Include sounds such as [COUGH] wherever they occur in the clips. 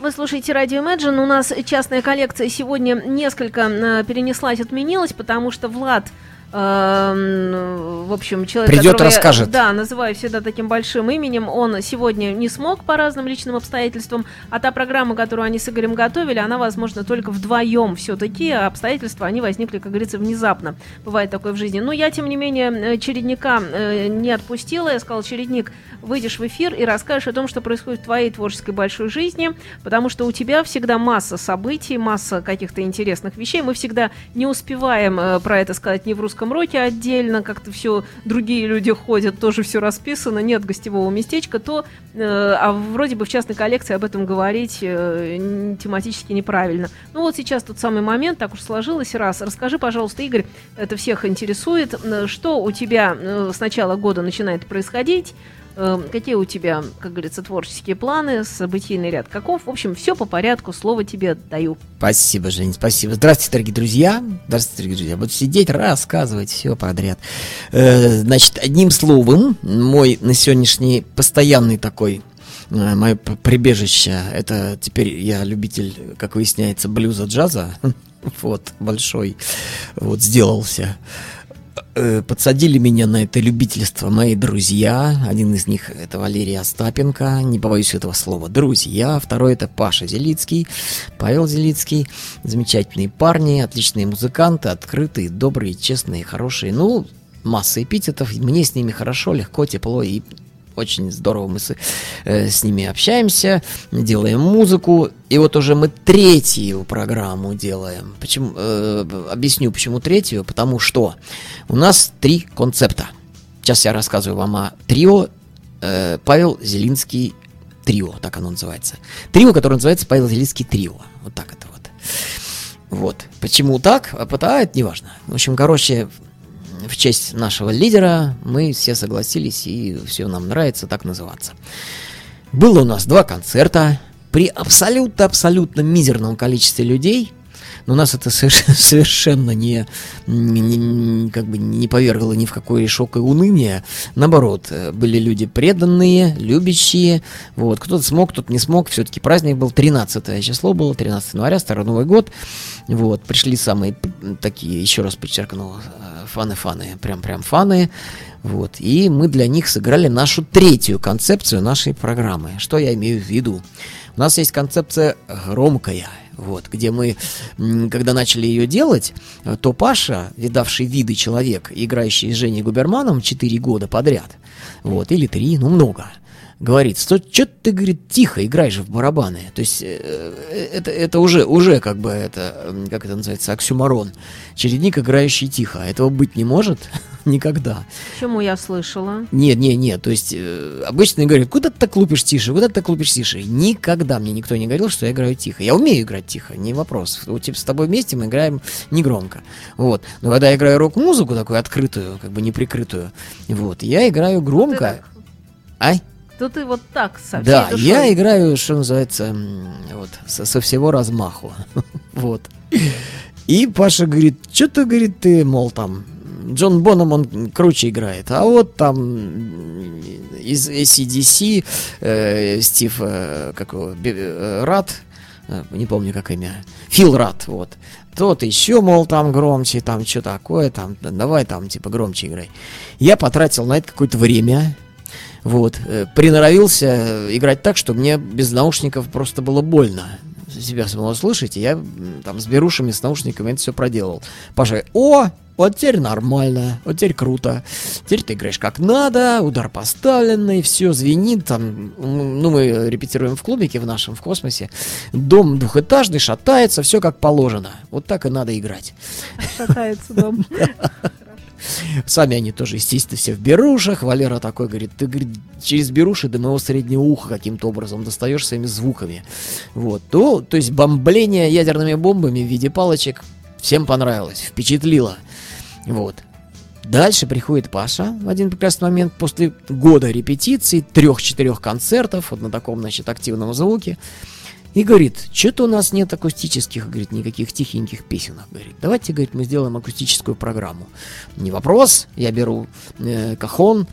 Вы слушаете радио Imagine. У нас частная коллекция сегодня несколько э, перенеслась, отменилась, потому что Влад в общем, человек, Придет, которого расскажет. Я, да, называю всегда таким большим именем, он сегодня не смог по разным личным обстоятельствам, а та программа, которую они с Игорем готовили, она, возможно, только вдвоем все-таки, а обстоятельства, они возникли, как говорится, внезапно. Бывает такое в жизни. Но я, тем не менее, э, чередника э, не отпустила. Я сказала, чередник, выйдешь в эфир и расскажешь о том, что происходит в твоей творческой большой жизни, потому что у тебя всегда масса событий, масса каких-то интересных вещей. Мы всегда не успеваем э, про это сказать ни в русском русском роке отдельно, как-то все другие люди ходят, тоже все расписано, нет гостевого местечка, то, э, а вроде бы в частной коллекции об этом говорить э, тематически неправильно. Ну вот сейчас тот самый момент, так уж сложилось, раз. Расскажи, пожалуйста, Игорь, это всех интересует, э, что у тебя э, с начала года начинает происходить, какие у тебя, как говорится, творческие планы, событийный ряд каков? В общем, все по порядку, слово тебе даю. Спасибо, Жень, спасибо. Здравствуйте, дорогие друзья. Здравствуйте, дорогие друзья. Буду сидеть, рассказывать все подряд. Э, значит, одним словом, мой на сегодняшний постоянный такой э, мое прибежище, это теперь я любитель, как выясняется, блюза, джаза, [LAUGHS] вот, большой, вот, сделался. Э, подсадили меня на это любительство мои друзья. Один из них это Валерий Остапенко, не побоюсь этого слова, друзья. Второй это Паша Зелицкий, Павел Зелицкий. Замечательные парни, отличные музыканты, открытые, добрые, честные, хорошие. Ну, масса эпитетов. Мне с ними хорошо, легко, тепло и очень здорово мы с, э, с ними общаемся, делаем музыку. И вот уже мы третью программу делаем. Почему, э, объясню, почему третью. Потому что у нас три концепта. Сейчас я рассказываю вам о трио э, Павел Зелинский трио, так оно называется. Трио, которое называется Павел Зелинский трио. Вот так это вот. Вот. Почему так? А а, это не важно. В общем, короче, в честь нашего лидера мы все согласились, и все нам нравится так называться. Было у нас два концерта при абсолютно-абсолютно мизерном количестве людей – но нас это [LAUGHS] совершенно не, не, как бы не повергло ни в какой шок и уныние. Наоборот, э, были люди преданные, любящие. Вот. Кто-то смог, кто-то не смог. Все-таки праздник был 13 число было, 13 января, Старый Новый год. Вот. Пришли самые такие, еще раз подчеркну, э, фаны-фаны, прям-прям фаны. Вот. И мы для них сыграли нашу третью концепцию нашей программы. Что я имею в виду? У нас есть концепция громкая – вот, где мы, когда начали ее делать, то Паша, видавший виды человек, играющий с Женей Губерманом 4 года подряд, вот, или 3, ну много, говорит, что, что ты, говорит, тихо, играй же в барабаны. То есть э, э, это, это уже, уже как бы это, как это называется, оксюмарон. Чередник, играющий тихо. Этого быть не может [LAUGHS] никогда. Почему я слышала? Нет, нет, нет. То есть э, обычно говорят, куда ты так лупишь тише, куда ты так лупишь тише. Никогда мне никто не говорил, что я играю тихо. Я умею играть тихо, не вопрос. Вот типа с тобой вместе мы играем негромко. Вот. Но когда я играю рок-музыку такую открытую, как бы неприкрытую, вот, я играю громко. Ай? То ты вот так со Да, душой. я играю, что называется, вот, со, со всего размаху. [LAUGHS] вот. И Паша говорит, что ты, говорит, ты, мол, там, Джон Боном он круче играет, а вот там из ACDC э, Стив, э, как его, э, Рад, э, не помню, как имя, Фил Рад, вот. Тот еще, мол, там громче, там что такое, там, давай там, типа, громче играй. Я потратил на это какое-то время, вот. Э, приноровился играть так, что мне без наушников просто было больно себя самого слышать, и я там с берушами, с наушниками это все проделал. Паша, о, вот теперь нормально, вот теперь круто. Теперь ты играешь как надо, удар поставленный, все звенит. Там, ну, мы репетируем в клубике в нашем, в космосе. Дом двухэтажный, шатается, все как положено. Вот так и надо играть. Шатается дом. [LAUGHS] Сами они тоже, естественно, все в берушах. Валера такой говорит, ты говорит, через беруши до моего среднего уха каким-то образом достаешь своими звуками. Вот. То, то есть бомбление ядерными бомбами в виде палочек всем понравилось, впечатлило. Вот. Дальше приходит Паша в один прекрасный момент после года репетиций, трех-четырех концертов, вот на таком, значит, активном звуке. И говорит, что-то у нас нет акустических, говорит, никаких тихеньких песенок. Говорит, давайте, говорит, мы сделаем акустическую программу. Не вопрос, я беру э, кахон,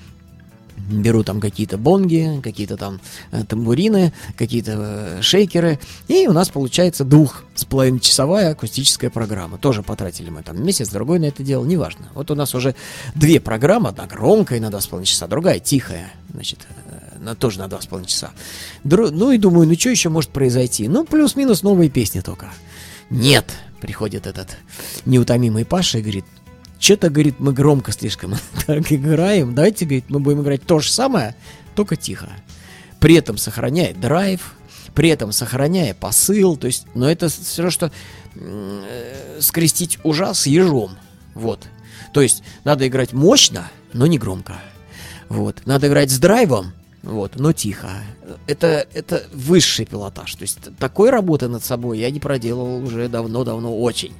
беру там какие-то бонги, какие-то там э, тамбурины, какие-то э, шейкеры, и у нас получается двух с половиной часовая акустическая программа. Тоже потратили мы там месяц, другой на это дело, неважно. Вот у нас уже две программы, одна громкая на два с половиной часа, другая тихая, значит, э, на, тоже на два с половиной часа. Дру, ну и думаю, ну что еще может произойти? Ну, плюс-минус новые песни только. Нет, приходит этот неутомимый Паша и говорит, что-то, говорит, мы громко слишком [LAUGHS] так играем. Давайте, говорит, мы будем играть то же самое, только тихо. При этом сохраняя драйв, при этом сохраняя посыл. То есть, но это все равно, что э, скрестить ужас с ежом. Вот. То есть, надо играть мощно, но не громко. Вот. Надо играть с драйвом, вот, но тихо. Это, это высший пилотаж. То есть, такой работы над собой я не проделывал уже давно-давно очень.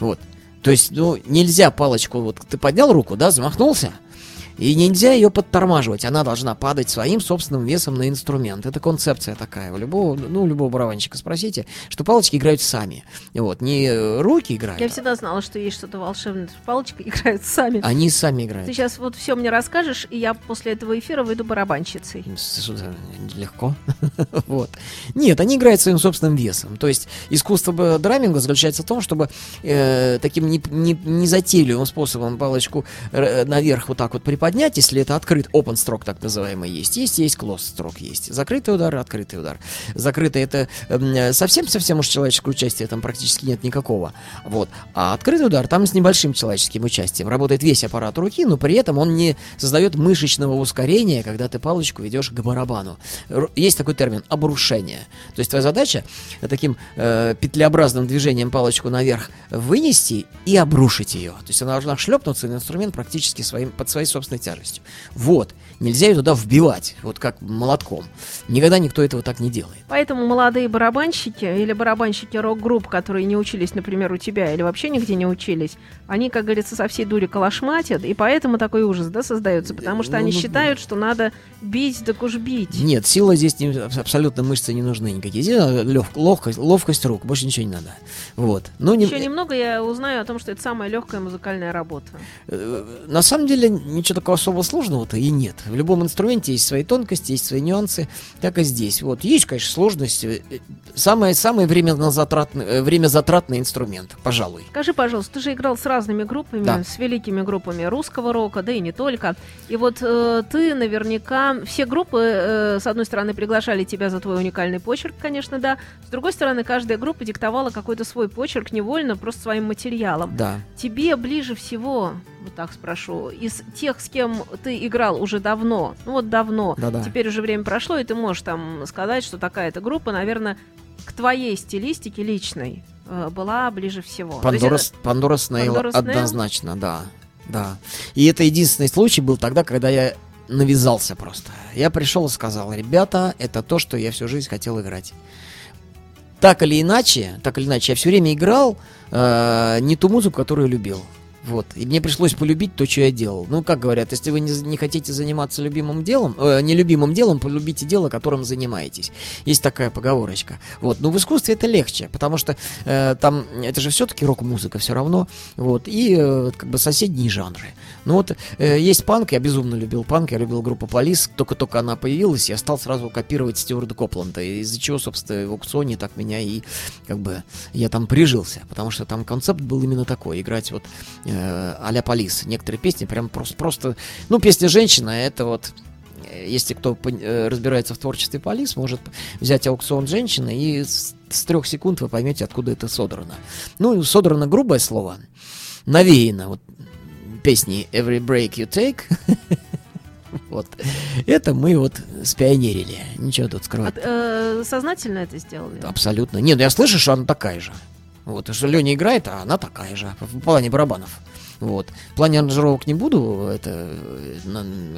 Вот. То есть, ну, нельзя палочку, вот ты поднял руку, да, замахнулся, и нельзя ее подтормаживать, она должна падать своим собственным весом на инструмент. Это концепция такая. У любого, ну, у любого барабанщика спросите, что палочки играют сами. Вот, не руки играют. Я всегда знала, что есть что-то волшебное. Палочки [LAUGHS] играют сами. Они сами играют. Ты сейчас вот все мне расскажешь, и я после этого эфира выйду барабанщицей. Легко. [LAUGHS] вот. Нет, они играют своим собственным весом. То есть искусство драминга заключается в том, чтобы э, таким незатейливым не, не способом палочку э, наверх вот так вот приподнять поднять, если это открыт open stroke, так называемый, есть. Есть, есть closed stroke, есть. Закрытый удар, открытый удар. Закрытый это совсем-совсем уж человеческое участие там практически нет никакого. Вот. А открытый удар там с небольшим человеческим участием. Работает весь аппарат руки, но при этом он не создает мышечного ускорения, когда ты палочку ведешь к барабану. Есть такой термин обрушение. То есть твоя задача таким э, петлеобразным движением палочку наверх вынести и обрушить ее. То есть она должна шлепнуться на инструмент практически своим, под своей собственной собственной тяжестью. Вот. Нельзя ее туда вбивать, вот как молотком. Никогда никто этого так не делает. Поэтому молодые барабанщики или барабанщики рок-групп, которые не учились, например, у тебя или вообще нигде не учились, они, как говорится, со всей дури калашматят, и поэтому такой ужас, да, создается, потому что ну, они ну, считают, что надо бить, так уж бить. Нет, сила здесь не, абсолютно мышцы не нужны никакие. Здесь лег, ловкость, ловкость рук, больше ничего не надо. Вот. Но не... Еще немного я узнаю о том, что это самая легкая музыкальная работа. Э, на самом деле ничего такого особо сложного-то и нет. В любом инструменте есть свои тонкости, есть свои нюансы, так и здесь. Вот есть, конечно, сложность. Самый самый время затратный, э, время затратный инструмент, пожалуй. Скажи, пожалуйста, ты же играл с разными группами, да. с великими группами русского рока, да и не только. И вот э, ты наверняка все группы, э, с одной стороны, приглашали тебя за твой уникальный почерк, конечно, да. С другой стороны, каждая группа диктовала какой-то свой почерк невольно, просто своим материалом. Да. Тебе ближе всего вот так спрошу, из тех, с кем ты играл уже давно, ну вот давно, Да-да. теперь уже время прошло, и ты можешь там сказать, что такая-то группа, наверное, к твоей стилистике личной э, была ближе всего. Пандора, Пандора Снейл однозначно, да. Да. И это единственный случай был тогда, когда я навязался просто. Я пришел и сказал, ребята, это то, что я всю жизнь хотел играть. Так или иначе, так или иначе, я все время играл э, не ту музыку, которую любил. Вот. И мне пришлось полюбить то, что я делал. Ну, как говорят, если вы не, не хотите заниматься любимым делом, э, нелюбимым делом, полюбите дело, которым занимаетесь. Есть такая поговорочка. Вот. Но в искусстве это легче, потому что э, там это же все-таки рок-музыка все равно. Вот. И э, как бы соседние жанры. Ну вот э, есть панк, я безумно любил панк, я любил группу Полис. Только-только она появилась, я стал сразу копировать Стюарда Копланда. Из-за чего, собственно, в аукционе так меня и как бы я там прижился. Потому что там концепт был именно такой. Играть вот э, а-ля Полис. Некоторые песни прям просто, просто... Ну, песня «Женщина» — это вот э, если кто э, разбирается в творчестве Полис, может взять аукцион женщины, и с, с трех секунд вы поймете, откуда это содрано. Ну, содрано грубое слово, навеяно вот песни Every Break You Take. [LAUGHS] вот. Это мы вот спионерили. Ничего тут скрывать. А, э, сознательно это сделали? Абсолютно. Нет, ну я слышу, что она такая же. Вот, что Леня играет, а она такая же, в плане барабанов. Вот. В плане аранжировок не буду, это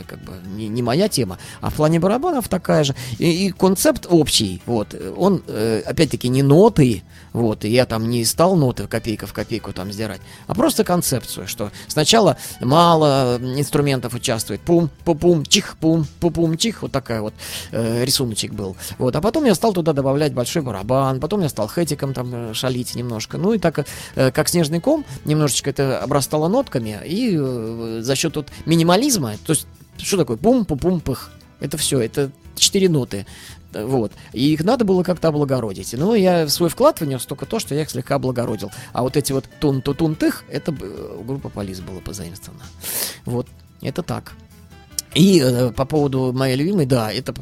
как бы не, не моя тема, а в плане барабанов такая же. И, и концепт общий, вот, он, э, опять-таки, не ноты, вот, и я там не стал ноты копейка в копейку там сдирать, а просто концепцию, что сначала мало инструментов участвует, пум, пум, чих, пум, пум, чих, вот такая вот э, рисуночек был. Вот, а потом я стал туда добавлять большой барабан, потом я стал хэтиком там э, шалить немножко, ну и так, э, как снежный ком, немножечко это обрастало нотками, и э, за счет вот минимализма, то есть Что такое? Пум-пум-пум-пых. Это все, это четыре ноты. Вот. И их надо было как-то облагородить. Но я свой вклад внес только то, что я их слегка облагородил. А вот эти вот тун ту тун тых это у группы Полис было позаимствовано. Вот. Это так. И э, по поводу моей любимой, да, это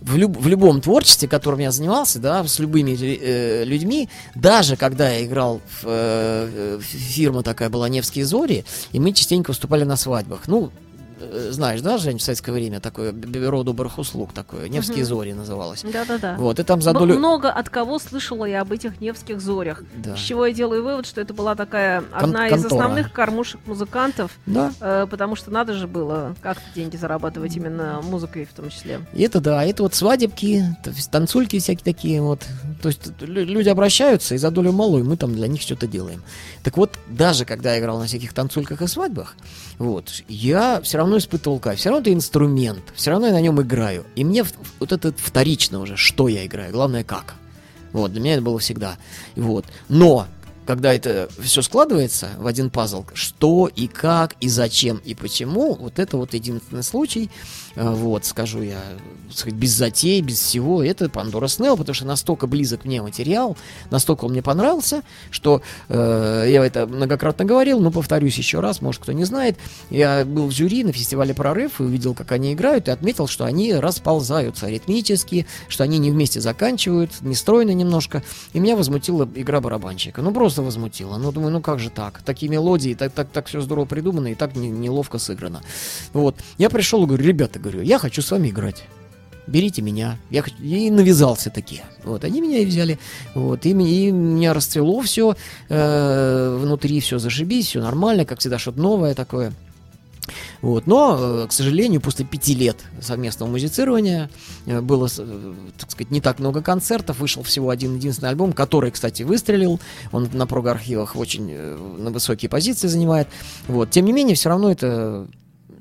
в, люб, в любом творчестве, которым я занимался, да, с любыми э, людьми, даже когда я играл в э, фирма такая была Невские зори, и мы частенько выступали на свадьбах. Ну, знаешь, да, Жень, в советское время такое бюро добрых услуг такое, Невские угу. зори называлось. Да-да-да. Вот, и там за долю... Много от кого слышала я об этих Невских зорях. Да. С чего я делаю вывод, что это была такая одна Кон- из основных кормушек музыкантов. Да. Э, потому что надо же было как-то деньги зарабатывать именно музыкой в том числе. И это да, это вот свадебки, танцульки всякие такие вот. То есть люди обращаются, и за долю малую мы там для них что-то делаем. Так вот, даже когда я играл на всяких танцульках и свадьбах, вот, я все равно испытывал кайф. Все равно это инструмент, все равно я на нем играю. И мне вот это вторично уже, что я играю, главное как. Вот, для меня это было всегда. Вот. Но когда это все складывается в один пазл, что и как, и зачем, и почему, вот это вот единственный случай, вот, скажу я, сказать, без затей, без всего, это Пандора Снелл, потому что настолько близок мне материал, настолько он мне понравился, что э, я это многократно говорил, но повторюсь еще раз, может кто не знает, я был в жюри на фестивале «Прорыв» и увидел, как они играют, и отметил, что они расползаются ритмически, что они не вместе заканчивают, нестройно немножко, и меня возмутила игра барабанщика. Ну, просто возмутило. Ну, думаю, ну как же так? Такие мелодии, так, так, так все здорово придумано и так не, неловко сыграно. Вот. Я пришел и говорю, ребята, говорю, я хочу с вами играть берите меня. Я хочу... и навязался таки. Вот, они меня и взяли. Вот, и, и меня расцвело все э, внутри, все зашибись, все нормально, как всегда, что-то новое такое. Вот. Но, э, к сожалению, после пяти лет совместного музицирования э, было, э, так сказать, не так много концертов. Вышел всего один единственный альбом, который, кстати, выстрелил. Он на прог-архивах очень на высокие позиции занимает. Вот. Тем не менее, все равно это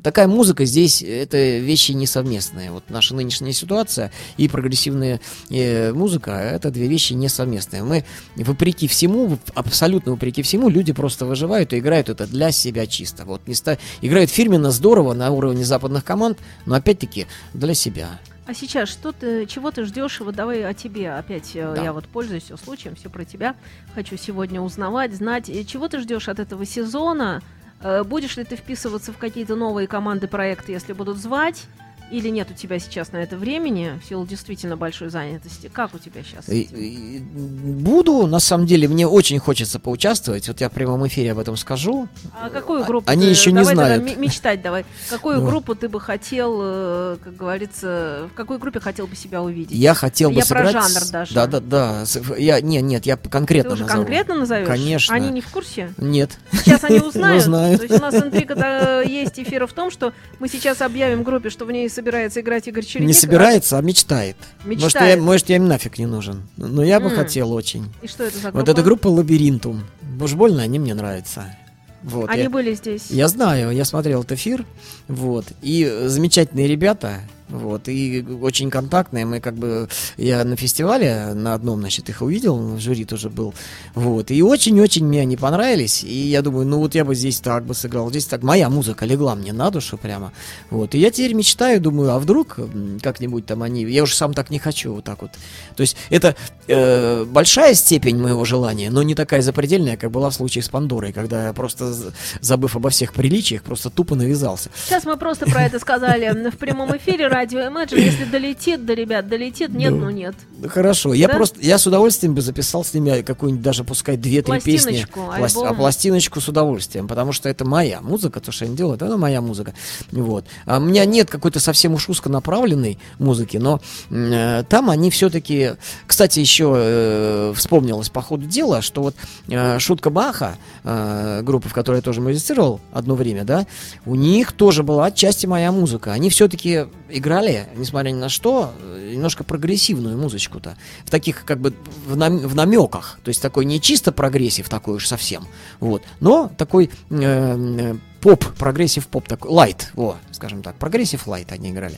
такая музыка здесь, это вещи не совместные. Вот наша нынешняя ситуация и прогрессивная э, музыка, это две вещи не совместные. Мы, вопреки всему, абсолютно вопреки всему, люди просто выживают и играют это для себя чисто. Вот не ста... Играют фирменно здорово на уровне западных команд, но опять-таки для себя. А сейчас что ты, чего ты ждешь? Вот давай о тебе опять. Э, да. Я вот пользуюсь случаем, все про тебя. Хочу сегодня узнавать, знать, э, чего ты ждешь от этого сезона. Э, будешь ли ты вписываться в какие-то новые команды проекты, если будут звать? Или нет у тебя сейчас на это времени, в силу действительно большой занятости? Как у тебя сейчас? Буду, на самом деле, мне очень хочется поучаствовать. Вот я в прямом эфире об этом скажу. А какую группу? Они ты, еще не знают. мечтать давай. Какую группу ты бы хотел, э, как говорится, в какой группе хотел бы себя увидеть? Я хотел бы я сыграть... про жанр даже. Да, да, да. Я, нет, нет, я конкретно Ты уже назову. конкретно назовешь? Конечно. Они не в курсе? Нет. Сейчас они [LAUGHS] узнают. узнают. То есть у нас интрига есть эфира в том, что мы сейчас объявим группе, что в ней собирается играть Игорь Чередник. Не собирается, а мечтает. мечтает. Может, я, может, я им нафиг не нужен. Но я бы mm. хотел очень. И что это за группа? Вот эта группа Лабиринтум. Уж больно они мне нравятся. Вот, они я, были здесь. Я знаю, я смотрел этот эфир. Вот. И замечательные ребята. Вот, и очень контактные. Мы как бы, я на фестивале на одном, значит, их увидел, в жюри тоже был. Вот, и очень-очень мне они понравились. И я думаю, ну вот я бы здесь так бы сыграл, здесь так. Моя музыка легла мне на душу прямо. Вот, и я теперь мечтаю, думаю, а вдруг как-нибудь там они... Я уже сам так не хочу, вот так вот. То есть это э, большая степень моего желания, но не такая запредельная, как была в случае с Пандорой, когда я просто, забыв обо всех приличиях, просто тупо навязался. Сейчас мы просто про это сказали в прямом эфире радио Imagine, если долетит до ребят, долетит, нет, ну, ну нет. Хорошо, я просто, я с удовольствием бы записал с ними какую-нибудь даже, пускай, две-три песни. Пластиночку, А пластиночку с удовольствием, потому что это моя музыка, то, что они делают, это моя музыка. Вот. А у меня нет какой-то совсем уж узконаправленной музыки, но э, там они все-таки... Кстати, еще э, вспомнилось по ходу дела, что вот э, Шутка Баха, э, группа, в которой я тоже музицировал одно время, да, у них тоже была отчасти моя музыка. Они все-таки играли, несмотря ни на что, немножко прогрессивную музычку-то. В таких, как бы, в, нам, в намеках. То есть такой не чисто progressive такой уж совсем. Вот. Но такой э, поп, progressive поп такой, light, во, скажем так. Progressive light они играли.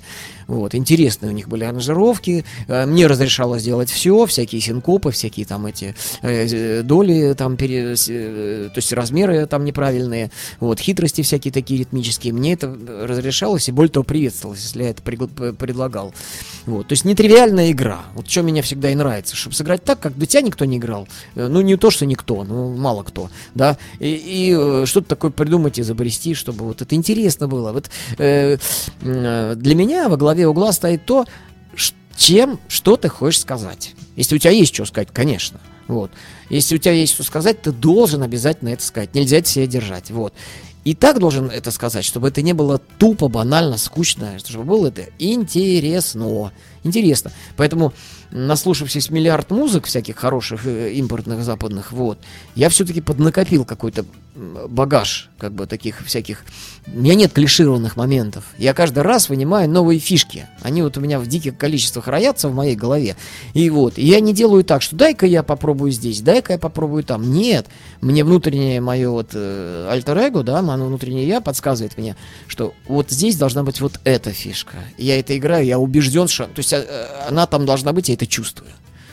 Вот, интересные у них были аранжировки. Э, мне разрешалось делать все, всякие синкопы, всякие там эти э, доли, там, пере, э, то есть размеры там неправильные, вот, хитрости всякие такие ритмические. Мне это разрешалось и более того приветствовалось, если я это предлагал. Вот, то есть нетривиальная игра. Вот что меня всегда и нравится, чтобы сыграть так, как до тебя никто не играл. Ну, не то, что никто, ну, мало кто, да. И, и что-то такое придумать, изобрести, чтобы вот это интересно было. Вот э, э, для меня во главе угла стоит то, чем, что ты хочешь сказать. Если у тебя есть что сказать, конечно. Вот. Если у тебя есть что сказать, ты должен обязательно это сказать. Нельзя это себе держать. Вот. И так должен это сказать, чтобы это не было тупо, банально, скучно, чтобы было это интересно. Интересно. Поэтому наслушавшись миллиард музык всяких хороших э, импортных западных, вот, я все-таки поднакопил какой-то багаж, как бы таких всяких. У меня нет клишированных моментов. Я каждый раз вынимаю новые фишки. Они вот у меня в диких количествах роятся в моей голове. И вот, я не делаю так, что дай-ка я попробую здесь, дай-ка я попробую там. Нет, мне внутреннее мое вот э, альтер-эго, да, мое внутреннее я подсказывает мне, что вот здесь должна быть вот эта фишка. Я это играю, я убежден, что, то есть э, она там должна быть, я это чувствую.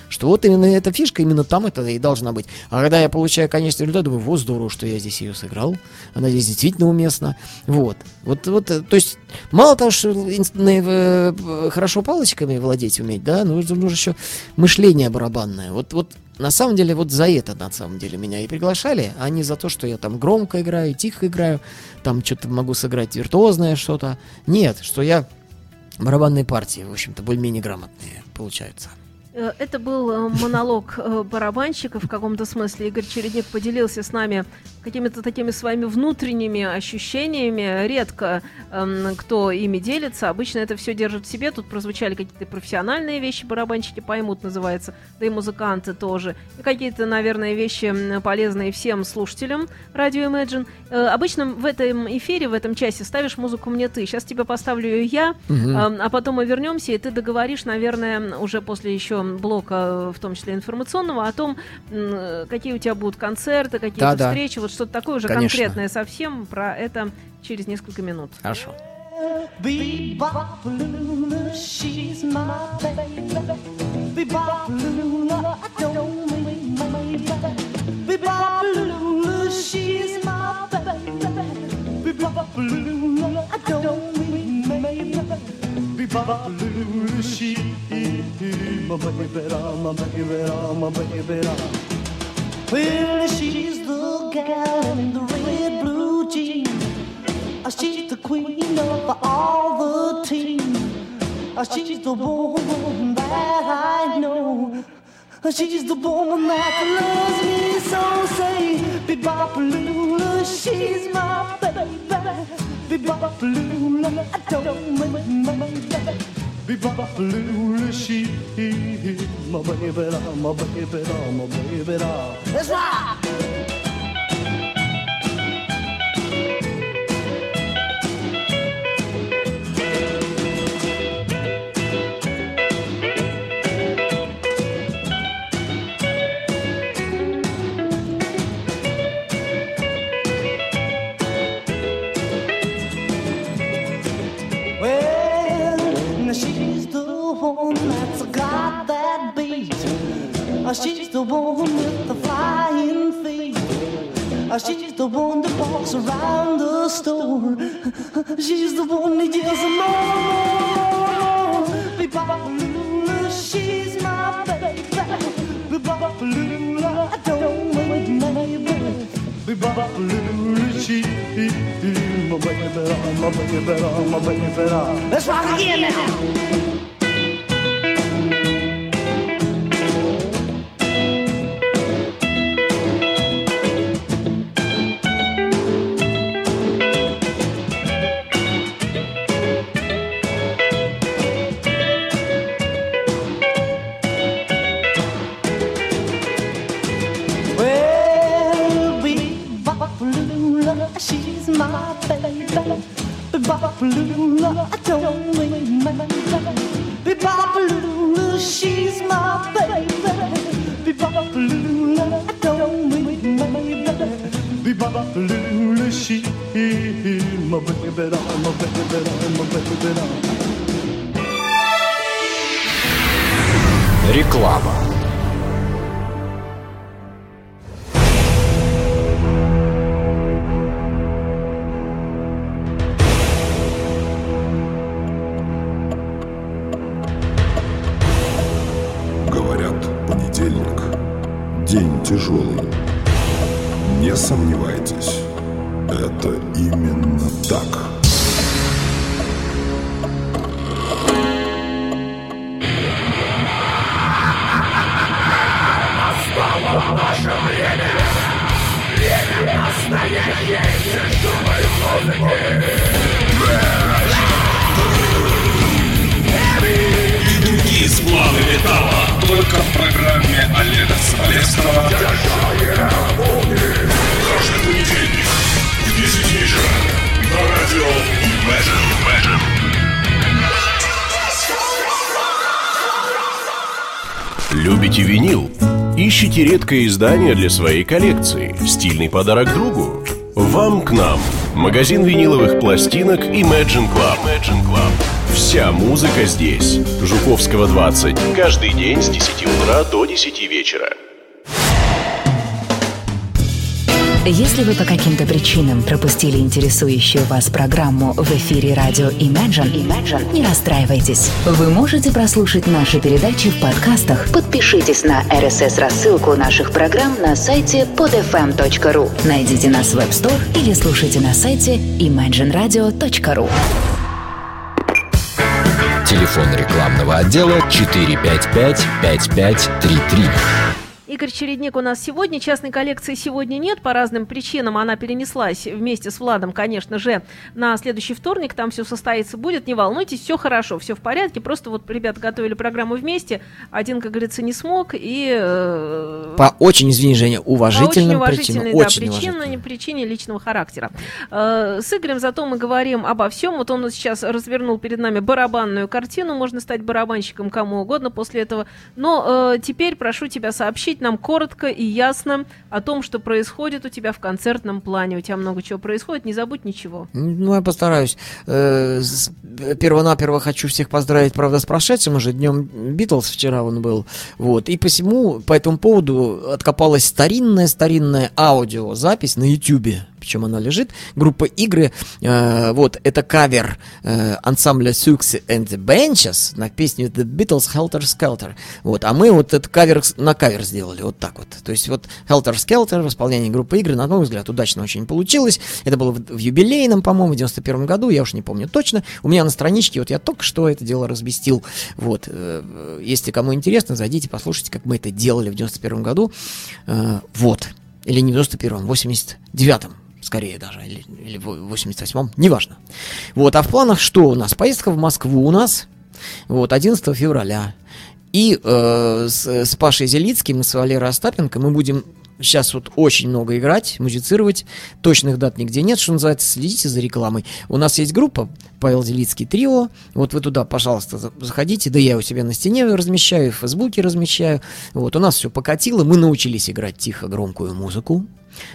Что вот именно эта фишка, именно там это и должна быть. А когда я получаю конечный результат, думаю, вот здорово, что я здесь ее сыграл. Она здесь действительно уместна. Вот. Вот, вот, э, то есть, мало того, что э, хорошо палочками владеть уметь, да, нужно, нужно еще мышление барабанное. Вот, вот на самом деле вот за это на самом деле меня и приглашали, а не за то, что я там громко играю, тихо играю, там что-то могу сыграть виртуозное что-то. Нет, что я барабанные партии, в общем-то, более-менее грамотные получаются. Э, это был э, монолог э, барабанщика в каком-то смысле. Игорь Чередник поделился с нами какими-то такими своими внутренними ощущениями. Редко эм, кто ими делится. Обычно это все держит в себе. Тут прозвучали какие-то профессиональные вещи, барабанщики поймут, называется. Да и музыканты тоже. И какие-то, наверное, вещи полезные всем слушателям радио Imagine. Э, обычно в этом эфире, в этом часе ставишь музыку мне ты. Сейчас тебе поставлю ее я, угу. э, а потом мы вернемся, и ты договоришь, наверное, уже после еще блока, в том числе информационного, о том, какие у тебя будут концерты, какие-то да, встречи. Вот что-то такое уже Конечно. конкретное совсем про это через несколько минут. Хорошо. She, my baby, my baby, my baby, Well, she's gal in the red blue jeans. She's the queen of all the team. She's the woman that I know. She's the woman that loves me so. Say, Bebopalula, she's my baby. Bebopalula, I don't mind my baby. Bebopalula, she, my baby, my baby, my baby. Let's rock! She's the one with the flying feet. She's the one that walks around the store. She's the one that yells more. Bebopalula, she's my baby. Bebopalula, I don't wait, my baby. Bebopalula, she's my baby, my baby, my baby. Let's rock again now. Реклама. Говорят, понедельник – день тяжелый. Не сомневайтесь, это имя так. и другие сплавы металла только в программе Олега Соболевского каждый Любите винил? Ищите редкое издание для своей коллекции, стильный подарок другу? Вам к нам. Магазин виниловых пластинок Imagine Club. Imagine Club. Вся музыка здесь. Жуковского 20. Каждый день с 10 утра до 10 вечера. Если вы по каким-то причинам пропустили интересующую вас программу в эфире радио Imagine, Imagine, не расстраивайтесь. Вы можете прослушать наши передачи в подкастах. Подпишитесь на RSS-рассылку наших программ на сайте podfm.ru. Найдите нас в App Store или слушайте на сайте imagineradio.ru. Телефон рекламного отдела 455-5533. Игорь Чередник у нас сегодня. Частной коллекции сегодня нет. По разным причинам она перенеслась вместе с Владом, конечно же, на следующий вторник. Там все состоится будет. Не волнуйтесь, все хорошо, все в порядке. Просто вот ребята готовили программу вместе. Один, как говорится, не смог. И... э, По очень, извини, Женя, по уважительным очень причинам. да, Очень причине, причине личного характера. Э, С Игорем зато мы говорим обо всем. Вот он сейчас развернул перед нами барабанную картину. Можно стать барабанщиком кому угодно после этого. Но э, теперь прошу тебя сообщить нам коротко и ясно о том, что происходит у тебя в концертном плане. У тебя много чего происходит, не забудь ничего. Ну, я постараюсь. Э, Первонаперво хочу всех поздравить, правда, с прошедшим уже днем Битлз вчера он был. Вот. И посему, по этому поводу откопалась старинная-старинная аудиозапись на Ютубе. Причем она лежит. Группа игры. э, вот, это кавер э, ансамбля Sux and the Benches на песню The Beatles Helter Skelter. Вот. А мы вот этот кавер на кавер сделали. Вот так вот. То есть вот Helter Skelter в исполнении группы игры, на мой взгляд, удачно очень получилось. Это было в, в юбилейном, по-моему, в 91 году, я уж не помню точно. У меня на страничке, вот я только что это дело разместил. Вот. э, Если кому интересно, зайдите, послушайте, как мы это делали в 91 году. Э, Вот. Или не в 91-м, в 89-м скорее даже, или, или в 88-м, неважно. Вот, а в планах что у нас? Поездка в Москву у нас, вот, 11 февраля. И э, с, с Пашей Зелицким и с Валерой Остапенко мы будем сейчас вот очень много играть, музицировать. Точных дат нигде нет, что называется, следите за рекламой. У нас есть группа Павел Зелицкий трио. Вот вы туда, пожалуйста, за- заходите. Да я у себя на стене размещаю, в Фейсбуке размещаю. Вот, у нас все покатило. Мы научились играть тихо громкую музыку.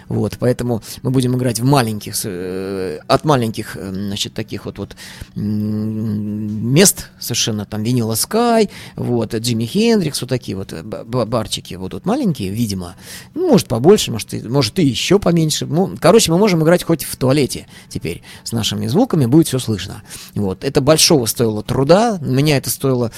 Вот, поэтому мы будем играть в маленьких, э, от маленьких, э, значит, таких вот, вот мест совершенно, там, Винила Скай, вот, Джимми Хендрикс, вот такие вот э, ба- ба- барчики, вот тут маленькие, видимо, ну, может, побольше, может, и, может, и еще поменьше, ну, короче, мы можем играть хоть в туалете теперь с нашими звуками, будет все слышно, вот, это большого стоило труда, меня это стоило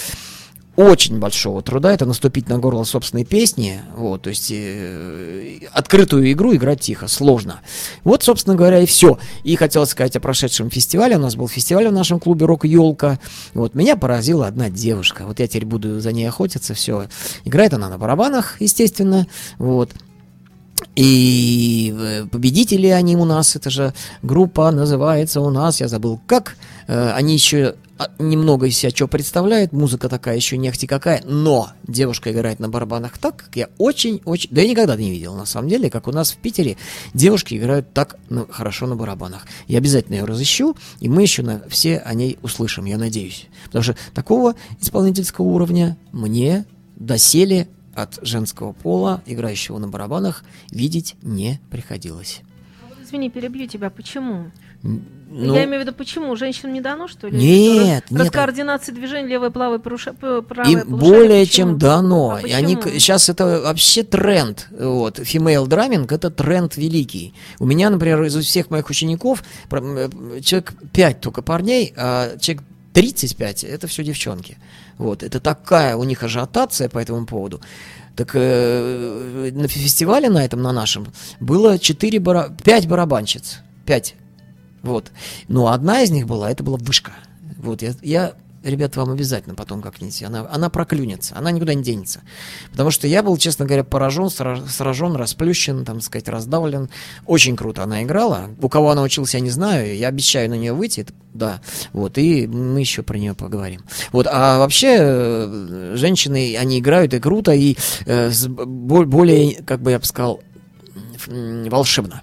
очень большого труда это наступить на горло собственной песни, вот, то есть э, открытую игру играть тихо, сложно. Вот, собственно говоря, и все. И хотел сказать о прошедшем фестивале. У нас был фестиваль в нашем клубе Рок Елка. Вот меня поразила одна девушка. Вот я теперь буду за ней охотиться. Все. Играет она на барабанах, естественно. Вот. И э, победители они у нас, это же группа называется у нас, я забыл как. Э, Они еще немного из себя что представляют, музыка такая еще не ахти какая, но девушка играет на барабанах так, как я очень-очень, да я никогда не видел на самом деле, как у нас в Питере девушки играют так ну, хорошо на барабанах. Я обязательно ее разыщу, и мы еще на, все о ней услышим, я надеюсь. Потому что такого исполнительского уровня мне доселе от женского пола, играющего на барабанах, видеть не приходилось. Извини, перебью тебя. Почему? Ну, Я имею в виду, почему? Женщинам не дано, что ли? Нет, нет. Раскоординация движений, левое плавое поруша... правое Им полушарие, более почему? чем дано. А И они сейчас это вообще тренд. Вот. Female drumming это тренд великий. У меня, например, из всех моих учеников м, человек 5 только парней, а человек 35 это все девчонки. Вот. Это такая у них ажиотация по этому поводу. Так э, на фестивале на этом, на нашем, было 4 бара... 5 барабанщиц. 5. Вот. Но одна из них была, это была вышка. Вот, я, я ребята, вам обязательно потом как-нибудь, она, она проклюнется, она никуда не денется. Потому что я был, честно говоря, поражен, сра- сражен, расплющен, там сказать, раздавлен. Очень круто она играла. У кого она училась, я не знаю. Я обещаю на нее выйти, да. Вот, и мы еще про нее поговорим. Вот, а вообще, э, женщины, они играют и круто, и э, более, как бы я бы сказал, волшебно,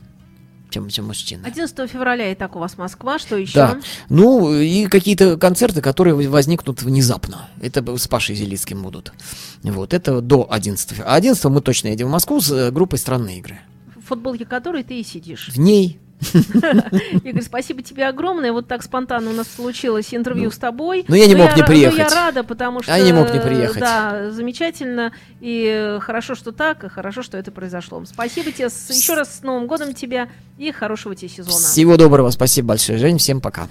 чем, чем мужчины. 11 февраля и так у вас Москва, что еще? Да. Ну, и какие-то концерты, которые возникнут внезапно. Это с Пашей Зелицким будут. Вот, это до 11. А 11 мы точно едем в Москву с э, группой «Странные игры». В футболке которой ты и сидишь. В ней Игорь, спасибо тебе огромное. Вот так спонтанно у нас случилось интервью с тобой. ну, я не Но мог не приехать. но я рада, потому что... Я не мог не приехать. Да, замечательно. И хорошо, что так, и хорошо, что это произошло. Спасибо тебе. Еще раз с Новым годом тебя и хорошего тебе сезона. всего доброго. Спасибо большое, Жень. Всем пока.